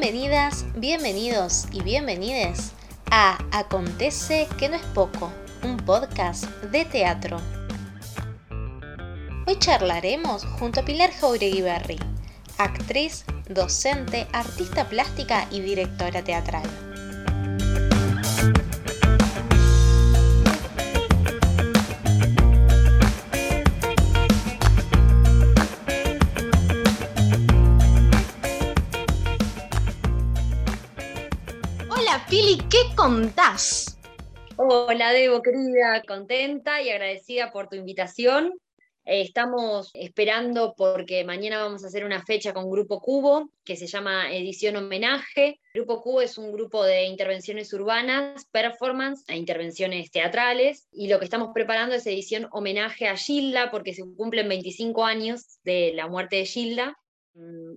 Bienvenidas, bienvenidos y bienvenides a Acontece que no es poco, un podcast de teatro. Hoy charlaremos junto a Pilar Jauregui Berry, actriz, docente, artista plástica y directora teatral. Pili, ¿qué contás? Hola Debo, querida, contenta y agradecida por tu invitación. Eh, estamos esperando porque mañana vamos a hacer una fecha con Grupo Cubo que se llama Edición Homenaje. Grupo Cubo es un grupo de intervenciones urbanas, performance e intervenciones teatrales y lo que estamos preparando es edición homenaje a Gilda porque se cumplen 25 años de la muerte de Gilda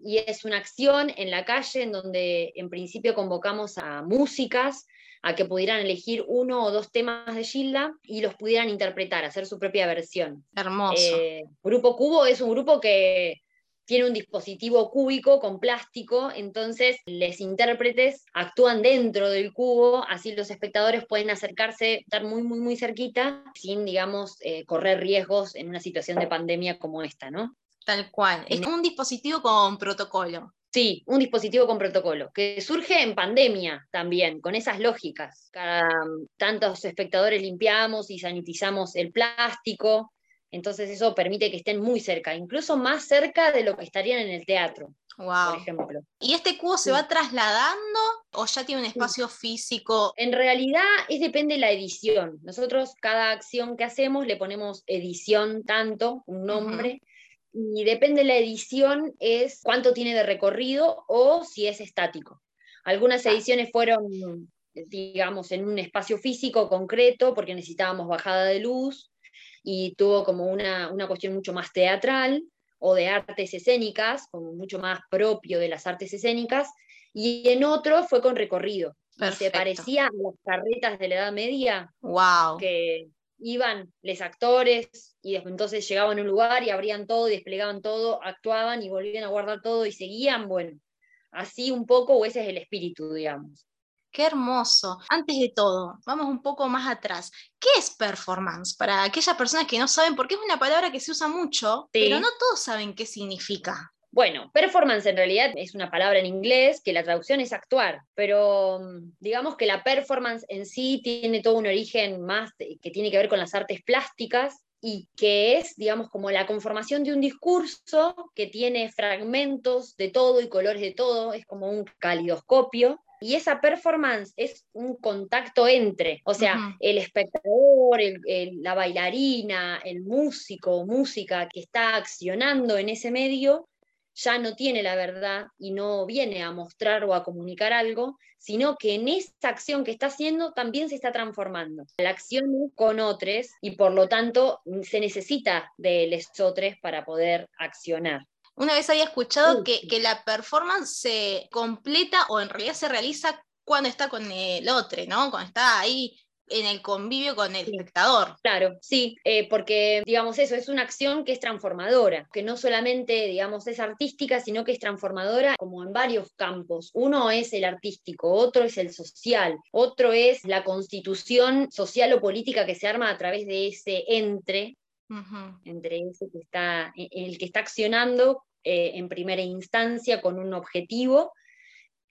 y es una acción en la calle en donde en principio convocamos a músicas a que pudieran elegir uno o dos temas de Gilda y los pudieran interpretar, hacer su propia versión. Hermoso. Eh, grupo Cubo es un grupo que tiene un dispositivo cúbico con plástico, entonces los intérpretes actúan dentro del cubo, así los espectadores pueden acercarse, estar muy, muy, muy cerquita, sin, digamos, eh, correr riesgos en una situación de pandemia como esta, ¿no? Tal cual. Es un dispositivo con protocolo. Sí, un dispositivo con protocolo, que surge en pandemia también, con esas lógicas. Cada tantos espectadores limpiamos y sanitizamos el plástico, entonces eso permite que estén muy cerca, incluso más cerca de lo que estarían en el teatro, Wow. por ejemplo. ¿Y este cubo se Sí. va trasladando o ya tiene un espacio físico? En realidad es depende de la edición. Nosotros cada acción que hacemos le ponemos edición tanto, un nombre, y depende de la edición es cuánto tiene de recorrido o si es estático. Algunas ediciones fueron, digamos, en un espacio físico concreto porque necesitábamos bajada de luz y tuvo como una, una cuestión mucho más teatral o de artes escénicas, como mucho más propio de las artes escénicas, y en otro fue con recorrido. Y Se parecía a las carretas de la Edad Media, Wow. que iban los actores y después entonces llegaban a un lugar y abrían todo y desplegaban todo, actuaban y volvían a guardar todo y seguían, bueno, así un poco, o ese es el espíritu, digamos. Qué hermoso. Antes de todo, vamos un poco más atrás. ¿Qué es performance? Para aquellas personas que no saben, porque es una palabra que se usa mucho, Sí. pero no todos saben qué significa. Bueno, performance en realidad es una palabra en inglés que la traducción es actuar, pero mm, digamos que la performance en sí tiene todo un origen más que tiene que ver con las artes plásticas y que es, digamos, como la conformación de un discurso que tiene fragmentos de todo y colores de todo, es como un calidoscopio. Y esa performance es un contacto entre, o sea, Ujú. el espectador, el- el- la bailarina, el músico o música que está accionando en ese medio, ya no tiene la verdad y no viene a mostrar o a comunicar algo, sino que en esa acción que está haciendo también se está transformando. La acción con otros y por lo tanto se necesita de los otros para poder accionar. Una vez había escuchado que, que la performance se completa o en realidad se realiza cuando está con el otro, ¿no? Cuando está ahí en el convivio con el Sí. espectador. Claro, sí, eh, porque digamos eso, es una acción que es transformadora, que no solamente digamos es artística, sino que es transformadora como en varios campos. Uno es el artístico, otro es el social, otro es la constitución social o política que se arma a través de ese entre, entre ese que está, e- el que está accionando eh, en primera instancia con un objetivo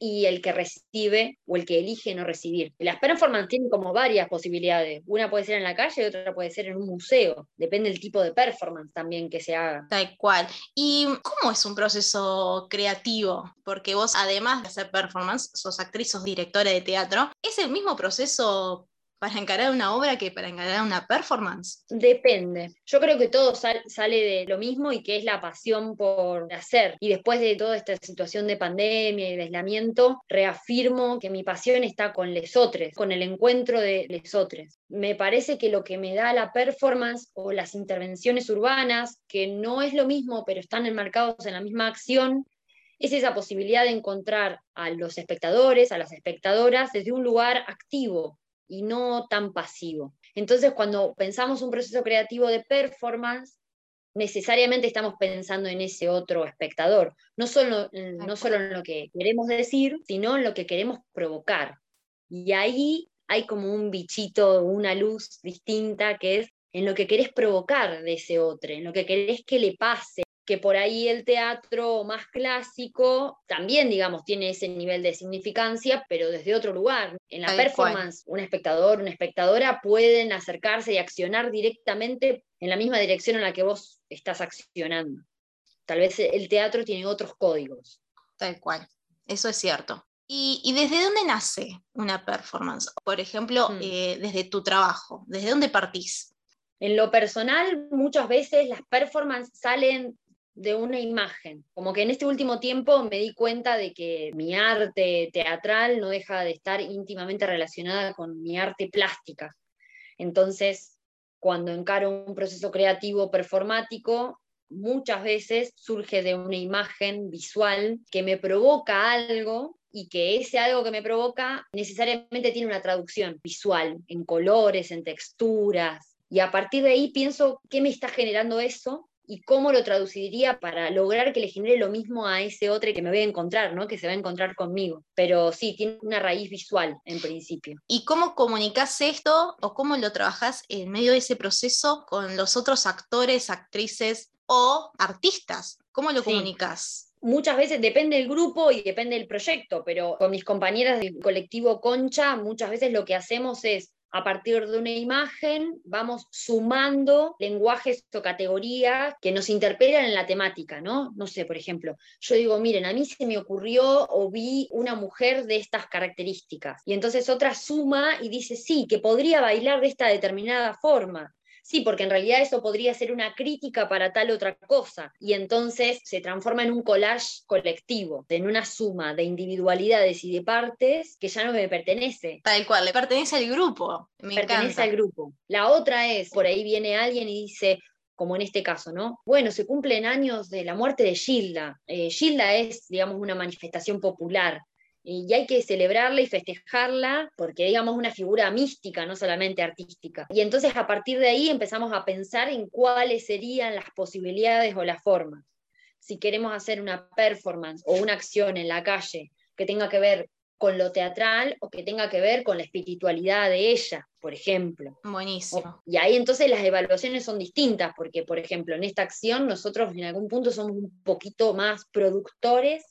y el que recibe o el que elige no recibir. Las performances tienen como varias posibilidades. Una puede ser en la calle y otra puede ser en un museo. Depende del tipo de performance también que se haga. Tal cual. ¿Y cómo es un proceso creativo? Porque vos, además de hacer performance, sos actriz, sos directora de teatro. ¿Es el mismo proceso para encarar una obra que para encarar una performance? Depende. Yo creo que todo sal- sale de lo mismo y que es la pasión por hacer. Y después de toda esta situación de pandemia y de aislamiento, reafirmo que mi pasión está con lesotres, con el encuentro de lesotres. Me parece que lo que me da la performance o las intervenciones urbanas, que no es lo mismo, pero están enmarcados en la misma acción, es esa posibilidad de encontrar a los espectadores, a las espectadoras, desde un lugar activo y no tan pasivo. Entonces, cuando pensamos un proceso creativo de performance, necesariamente estamos pensando en ese otro espectador, no solo, no solo en lo que queremos decir, sino en lo que queremos provocar. Y ahí hay como un bichito, una luz distinta que es en lo que querés provocar de ese otro, en lo que querés que le pase, que por ahí el teatro más clásico también, digamos, tiene ese nivel de significancia, pero desde otro lugar. En la performance, un espectador, una espectadora pueden acercarse y accionar directamente en la misma dirección en la que vos estás accionando. Tal vez el teatro tiene otros códigos. Tal cual, eso es cierto. ¿Y, desde dónde nace una performance? Por ejemplo, hmm. eh, desde tu trabajo, ¿desde dónde partís? En lo personal, muchas veces las performances salen de una imagen. Como que en este último tiempo me di cuenta de que mi arte teatral no deja de estar íntimamente relacionada con mi arte plástica. Entonces, cuando encaro un proceso creativo performático, muchas veces surge de una imagen visual que me provoca algo y que ese algo que me provoca necesariamente tiene una traducción visual, en colores, en texturas. Y a partir de ahí pienso qué me está generando eso y cómo lo traduciría para lograr que le genere lo mismo a ese otro que me voy a encontrar, ¿no? que se va a encontrar conmigo. Pero sí, tiene una raíz visual en principio. ¿Y cómo comunicas esto o cómo lo trabajas en medio de ese proceso con los otros actores, actrices o artistas? ¿Cómo lo comunicas? Muchas veces depende del grupo y depende del proyecto, pero con mis compañeras del colectivo Concha, muchas veces lo que hacemos es a partir de una imagen vamos sumando lenguajes o categorías que nos interpelan en la temática, ¿no? No sé, por ejemplo, yo digo, miren, a mí se me ocurrió o vi una mujer de estas características. Y entonces otra suma y dice, sí, que podría bailar de esta determinada forma. Sí, porque en realidad eso podría ser una crítica para tal otra cosa. Y entonces se transforma en un collage colectivo, en una suma de individualidades y de partes que ya no me pertenece. Tal cual, le pertenece al grupo. Me pertenece al grupo. La otra es, por ahí viene alguien y dice, como en este caso, ¿no? Bueno, se cumplen años de la muerte de Gilda. Eh, Gilda es, digamos, una manifestación popular y hay que celebrarla y festejarla porque, digamos, una figura mística, no solamente artística. Y entonces a partir de ahí empezamos a pensar en cuáles serían las posibilidades o las formas. Si queremos hacer una performance o una acción en la calle que tenga que ver con lo teatral o que tenga que ver con la espiritualidad de ella, por ejemplo. Buenísimo. y ahí entonces las evaluaciones son distintas, porque, por ejemplo, en esta acción nosotros en algún punto somos un poquito más productores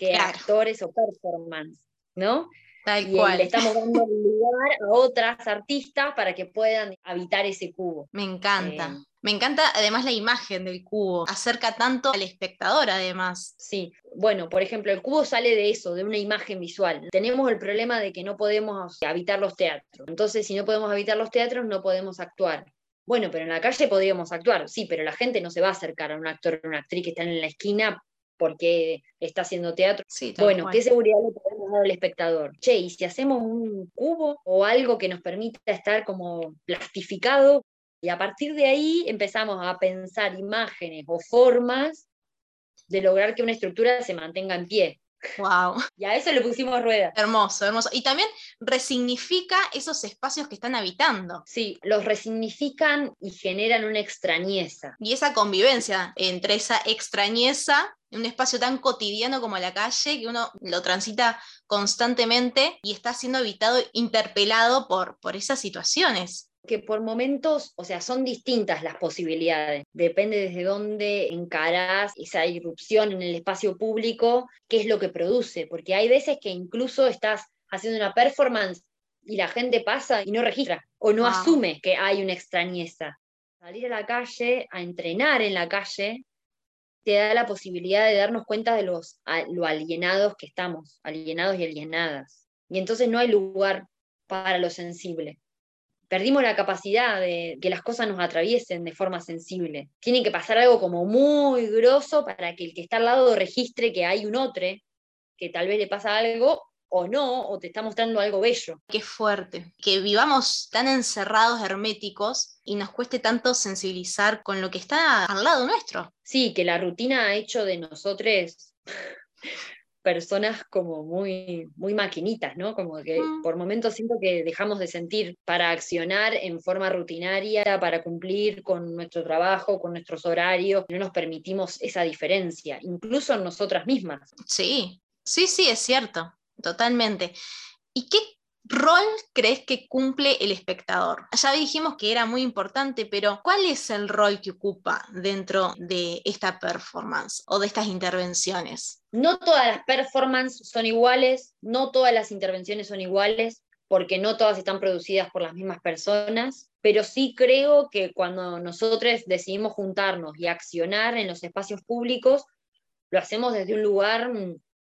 que actores o performance, ¿no? Tal y cual. le estamos dando lugar a otras artistas para que puedan habitar ese cubo. Me encanta. Eh, me encanta además la imagen del cubo, acerca tanto al espectador además. Sí, bueno, por ejemplo, el cubo sale de eso, de una imagen visual. Tenemos el problema de que no podemos habitar los teatros. Entonces, si no podemos habitar los teatros, no podemos actuar. Bueno, pero en la calle podríamos actuar, sí, pero la gente no se va a acercar a un actor o una actriz que están en la esquina porque está haciendo teatro. bueno, ¿qué seguridad le podemos dar al espectador? Che, y si hacemos un cubo o algo que nos permita estar como plastificado, y a partir de ahí empezamos a pensar imágenes o formas de lograr que una estructura se mantenga en pie. Wow. Y a eso le pusimos rueda. Hermoso, hermoso. Y también resignifica esos espacios que están habitando. Sí, los resignifican y generan una extrañeza. Y esa convivencia entre esa extrañeza un espacio tan cotidiano como la calle, que uno lo transita constantemente y está siendo habitado, interpelado por, por esas situaciones que por momentos, o sea, son distintas las posibilidades. Depende desde dónde encarás esa irrupción en el espacio público, qué es lo que produce, porque hay veces que incluso estás haciendo una performance y la gente pasa y no registra o no asume que hay una extrañeza. Salir a la calle, a entrenar en la calle, te da la posibilidad de darnos cuenta de los, lo alienados que estamos, alienados y alienadas. Y entonces no hay lugar para lo sensible perdimos la capacidad de que las cosas nos atraviesen de forma sensible. Tiene que pasar algo como muy grosso para que el que está al lado registre que hay un otro, que tal vez le pasa algo o no, o te está mostrando algo bello. Qué fuerte, que vivamos tan encerrados, herméticos, y nos cueste tanto sensibilizar con lo que está al lado nuestro. Sí, que la rutina ha hecho de nosotros personas como muy, muy maquinitas, ¿no? Como que Mm. por momentos siento que dejamos de sentir para accionar en forma rutinaria, para cumplir con nuestro trabajo, con nuestros horarios, no nos permitimos esa diferencia, incluso en nosotras mismas. Sí, sí, sí, es cierto, totalmente. ¿Y qué rol crees que cumple el espectador? Ya dijimos que era muy importante, pero ¿cuál es el rol que ocupa dentro de esta performance o de estas intervenciones? No todas las performances son iguales, no todas las intervenciones son iguales, porque no todas están producidas por las mismas personas, pero sí creo que cuando nosotros decidimos juntarnos y accionar en los espacios públicos, lo hacemos desde un lugar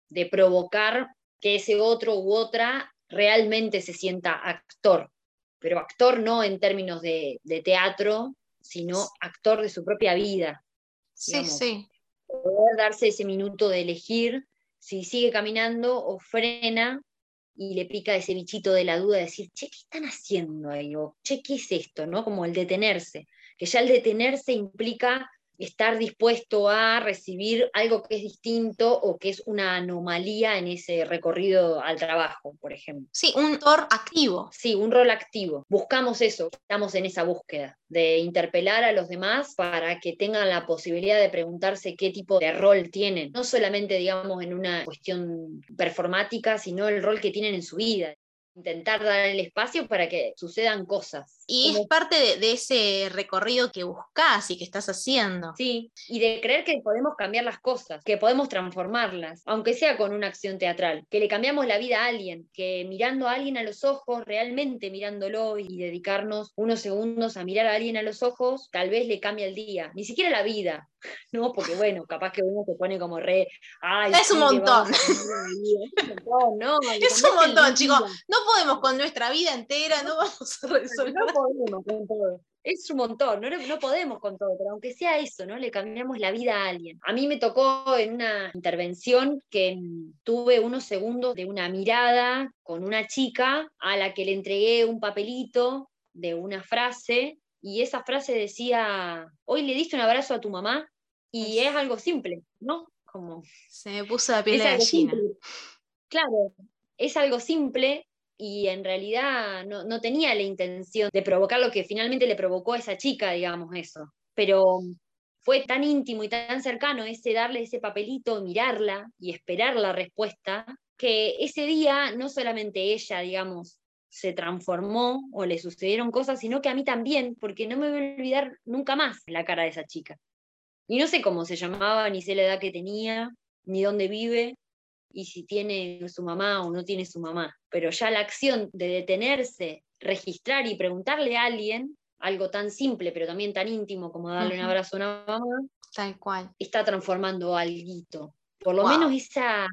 de provocar que ese otro u otra realmente se sienta actor, pero actor no en términos de, de teatro, sino actor de su propia vida, Sí, sí, poder darse ese minuto de elegir si sigue caminando o frena y le pica ese bichito de la duda de decir, che, ¿qué están haciendo ahí? O, che, ¿qué es esto? ¿no? Como el detenerse, que ya el detenerse implica estar dispuesto a recibir algo que es distinto o que es una anomalía en ese recorrido al trabajo, por ejemplo. sí, un actor activo. Sí, un rol activo. Buscamos eso, estamos en esa búsqueda de interpelar a los demás para que tengan la posibilidad de preguntarse qué tipo de rol tienen, no solamente, digamos, en una cuestión performática, sino el rol que tienen en su vida. Intentar dar el espacio para que sucedan cosas. Y es parte de, de ese recorrido que buscas y que estás haciendo. Sí, y de creer que podemos cambiar las cosas, que podemos transformarlas, aunque sea con una acción teatral, que le cambiamos la vida a alguien, que mirando a alguien a los ojos, realmente mirándolo y dedicarnos unos segundos a mirar a alguien a los ojos, tal vez le cambia el día, ni siquiera la vida, ¿no? Porque bueno, capaz que uno se pone como re, ay, Es un sí, montón. vamos a cambiar la vida". Es un montón, ¿no? Es un montón, chicos. No podemos con nuestra vida entera, no vamos a resolver. No podemos con todo. Es un montón, no, no podemos con todo, pero aunque sea eso, ¿no? Le cambiamos la vida a alguien. A mí me tocó en una intervención que tuve unos segundos de una mirada con una chica a la que le entregué un papelito de una frase y esa frase decía, hoy le diste un abrazo a tu mamá y Es- algo simple, ¿no? Como Se me puso la piel de gallina. simple. Claro, es algo simple y en realidad no, no tenía la intención de provocar lo que finalmente le provocó a esa chica, digamos eso. Pero fue tan íntimo y tan cercano ese darle ese papelito, mirarla y esperar la respuesta, que ese día no solamente ella, digamos, se transformó o le sucedieron cosas, sino que a mí también, porque no me voy a olvidar nunca más la cara de esa chica. Y no sé cómo se llamaba, ni sé la edad que tenía, ni dónde vive, y si tiene su mamá o no tiene su mamá. Pero ya la acción de detenerse, registrar y preguntarle a alguien algo tan simple, pero también tan íntimo como darle un abrazo a una mamá, Tal cual. está transformando algo. Por lo Wow. menos esa,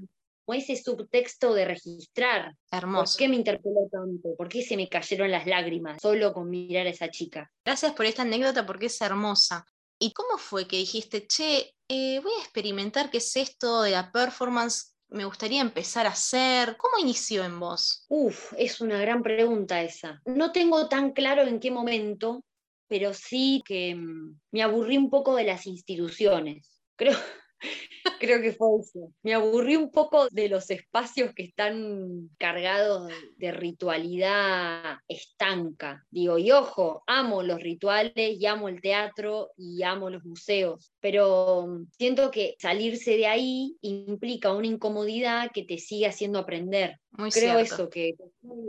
o ese subtexto de registrar. ¿Por Hermoso. qué me interpeló tanto? ¿Por qué se me cayeron las lágrimas solo con mirar a esa chica? Gracias por esta anécdota porque es hermosa. ¿Y cómo fue que dijiste, che, eh, voy a experimentar qué es esto de la performance? Me gustaría empezar a hacer. ¿Cómo inició en vos? Uf, es una gran pregunta esa. No tengo tan claro en qué momento, pero sí que mm, me aburrí un poco de las instituciones. Creo, creo que fue eso. Me aburrí un poco de los espacios que están cargados de ritualidad estanca. Digo, y ojo, amo los rituales y amo el teatro y amo los museos, pero mm, siento que salirse de ahí implica una incomodidad que te sigue haciendo aprender Muy creo cierto. eso, que,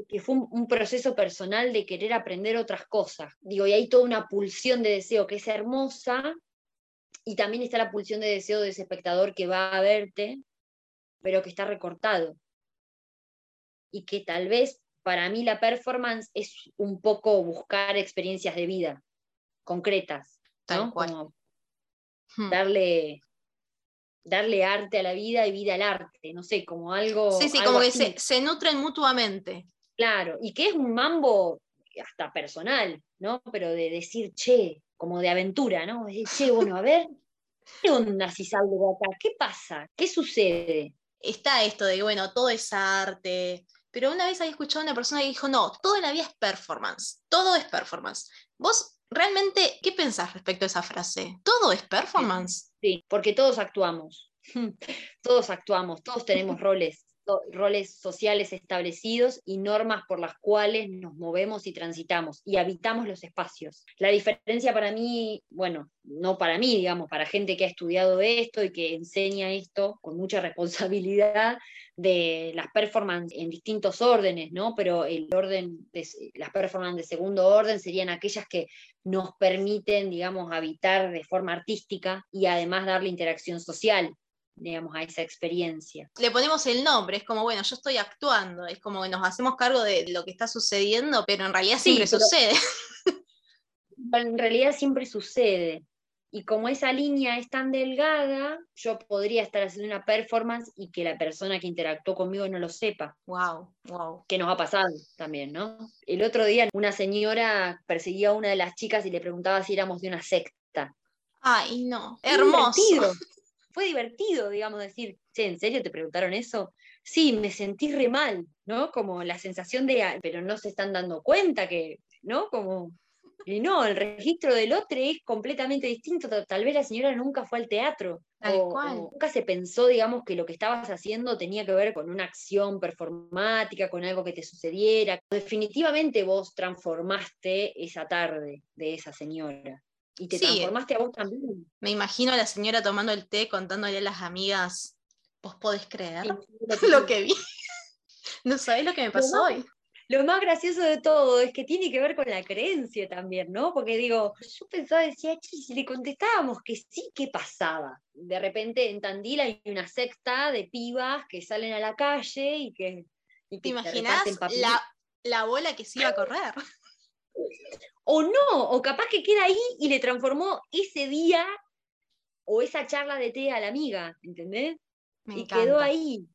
que fue un, un proceso personal de querer aprender otras cosas. Digo, y hay toda una pulsión de deseo que es hermosa, y también está la pulsión de deseo de ese espectador que va a verte, pero que está recortado. Y que tal vez para mí la performance es un poco buscar experiencias de vida concretas, Tal ¿no? cual. Como Hmm. darle, darle arte a la vida y vida al arte, no sé, como algo. Sí, sí, algo como que se, se nutren mutuamente. Claro, y que es un mambo hasta personal, ¿no? Pero de decir, che, como de aventura, ¿no? Decir, che, bueno, a ver, ¿qué onda si salgo de acá? ¿Qué pasa? ¿Qué sucede? Está esto de, bueno, todo es arte. Pero una vez había escuchado a una persona que dijo, no, todo en la vida es performance. Todo es performance. ¿Vos realmente qué pensás respecto a esa frase? ¿Todo es performance? Sí, porque todos actuamos. Todos actuamos, todos tenemos roles roles sociales establecidos y normas por las cuales nos movemos y transitamos y habitamos los espacios. La diferencia para mí, bueno, no para mí, digamos, para gente que ha estudiado esto y que enseña esto con mucha responsabilidad de las performances en distintos órdenes, ¿no? Pero el orden de, las performances de segundo orden serían aquellas que nos permiten, digamos, habitar de forma artística y además darle interacción social digamos, a esa experiencia. Le ponemos el nombre, es como, bueno, yo estoy actuando, es como que nos hacemos cargo de lo que está sucediendo, pero en realidad siempre sucede. En realidad siempre sucede. Y como esa línea es tan delgada, yo podría estar haciendo una performance y que la persona que interactuó conmigo no lo sepa. Wow, wow. Que nos ha pasado también, ¿no? El otro día una señora perseguía a una de las chicas y le preguntaba si éramos de una secta. Ay, no. Hermoso fue divertido, digamos, decir, che, ¿en serio te preguntaron eso? Sí, me sentí re mal, ¿no? Como la sensación de, pero no se están dando cuenta que, ¿no? Como, y no, el registro del otro es completamente distinto. Tal vez la señora nunca fue al teatro. o, nunca se pensó, digamos, que lo que estabas haciendo tenía que ver con una acción performática, con algo que te sucediera. Definitivamente vos transformaste esa tarde de esa señora. Y te transformaste a vos también. Me imagino a la señora tomando el té, contándole a las amigas, ¿vos podés creer lo que vi? no sabés lo que me pasó hoy. Lo más gracioso de todo es que tiene que ver con la creencia también, ¿no? Porque digo, yo pensaba, decía, si le contestábamos que sí, ¿qué pasaba? De repente en Tandil hay una secta de pibas que salen a la calle y que... ¿Te imaginas la, la bola que se iba a correr? O no, o capaz que queda ahí y le transformó ese día o esa charla de té a la amiga, ¿entendés? y quedó ahí.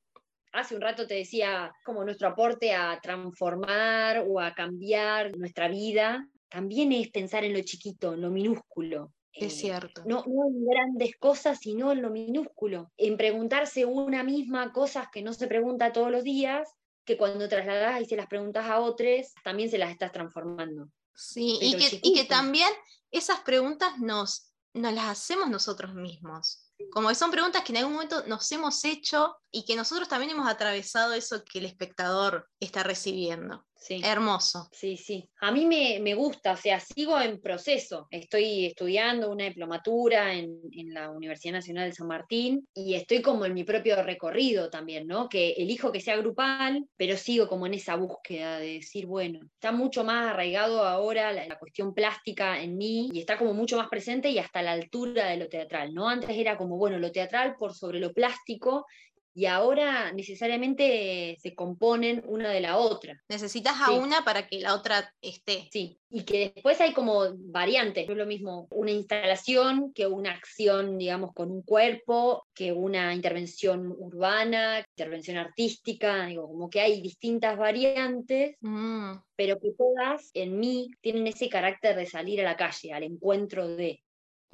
Hace un rato te decía como nuestro aporte a transformar o a cambiar nuestra vida, también es pensar en lo chiquito, en lo minúsculo. Es eh, cierto. No, no en grandes cosas, sino en lo minúsculo. En preguntarse una misma cosas que no se pregunta todos los días, que cuando trasladas y se las preguntas a otros, también se las estás transformando. Sí, y que, y que, también esas preguntas nos, nos las hacemos nosotros mismos. Como que son preguntas que en algún momento nos hemos hecho y que nosotros también hemos atravesado eso que el espectador está recibiendo. Sí. Hermoso. Sí, sí. A mí me, gusta, o sea, sigo en proceso. Estoy estudiando una diplomatura en, la Universidad Nacional de San Martín y estoy como en mi propio recorrido también, ¿no? Que elijo que sea grupal, pero sigo como en esa búsqueda de decir, bueno, está mucho más arraigado ahora la, la cuestión plástica en mí y está como mucho más presente y hasta la altura de lo teatral, ¿no? Antes era como, bueno, lo teatral por sobre lo plástico y ahora necesariamente se componen una de la otra. Necesitas a una para que la otra esté. Sí, y que después hay como variantes, no es lo mismo una instalación que una acción, digamos, con un cuerpo, que una intervención urbana, intervención artística, digo, como que hay distintas variantes, mm. pero que todas en mí tienen ese carácter de salir a la calle, al encuentro de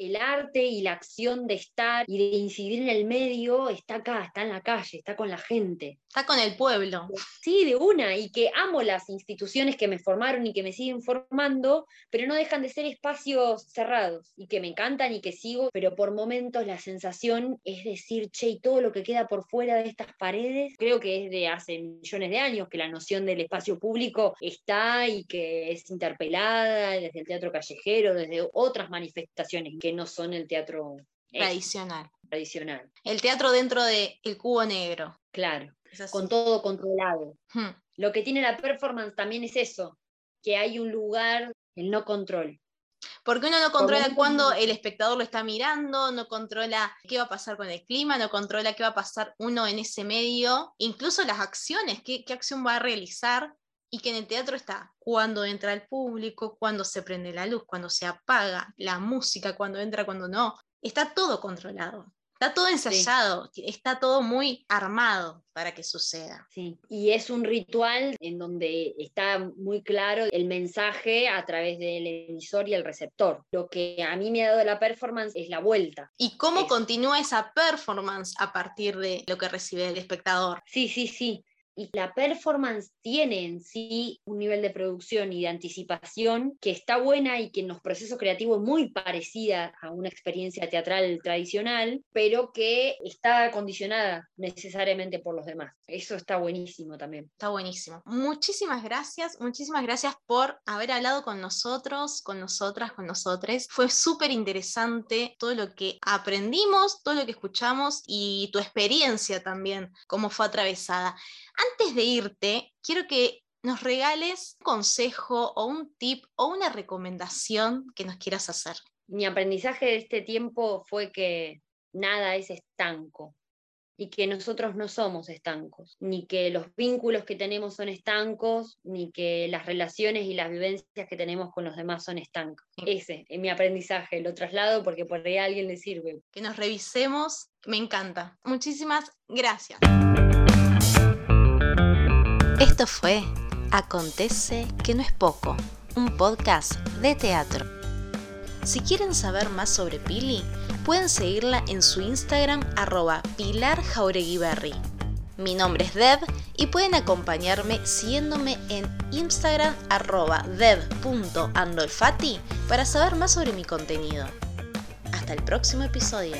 el arte y la acción de estar y de incidir en el medio está acá, está en la calle, está con la gente. Está con el pueblo. Sí, de una, y que amo las instituciones que me formaron y que me siguen formando, pero no dejan de ser espacios cerrados y que me encantan y que sigo, pero por momentos la sensación es decir, che, y todo lo que queda por fuera de estas paredes, creo que es de hace millones de años que la noción del espacio público está y que es interpelada desde el teatro callejero, desde otras manifestaciones que no son el teatro tradicional. tradicional. El teatro dentro del cubo negro. Claro, con todo controlado. Hmm. Lo que tiene la performance también es eso, que hay un lugar, el no control. Porque uno no controla cuando el espectador lo está mirando, no controla qué va a pasar con el clima, no controla qué va a pasar uno en ese medio, incluso las acciones, qué, qué acción va a realizar y que en el teatro está cuando entra el público, cuando se prende la luz, cuando se apaga, la música, cuando entra, cuando no. Está todo controlado. Está todo ensayado, está todo muy armado para que suceda. Sí, y es un ritual en donde está muy claro el mensaje a través del emisor y el receptor. Lo que a mí me ha dado la performance es la vuelta. ¿Y cómo continúa esa performance a partir de lo que recibe el espectador? Sí, sí, sí y la performance tiene en sí un nivel de producción y de anticipación que está buena y que en los procesos creativos es muy parecida a una experiencia teatral tradicional, pero que está condicionada necesariamente por los demás. Eso está buenísimo también. Está buenísimo. Muchísimas gracias, muchísimas gracias por haber hablado con nosotros, con nosotras, con nosotros. Fue súper interesante todo lo que aprendimos, todo lo que escuchamos y tu experiencia también, cómo fue atravesada. Antes de irte, quiero que nos regales un consejo o un tip o una recomendación que nos quieras hacer. Mi aprendizaje de este tiempo fue que nada es estanco y que nosotros no somos estancos, ni que los vínculos que tenemos son estancos, ni que las relaciones y las vivencias que tenemos con los demás son estancos. Ese es mi aprendizaje, lo traslado porque por ahí a alguien le sirve. Que nos revisemos, me encanta. Muchísimas gracias. Esto fue Acontece que no es poco, un podcast de teatro. Si quieren saber más sobre Pili, pueden seguirla en su Instagram arroba Pilar Mi nombre es Deb y pueden acompañarme siguiéndome en Instagram arroba deb.andolfati para saber más sobre mi contenido. Hasta el próximo episodio.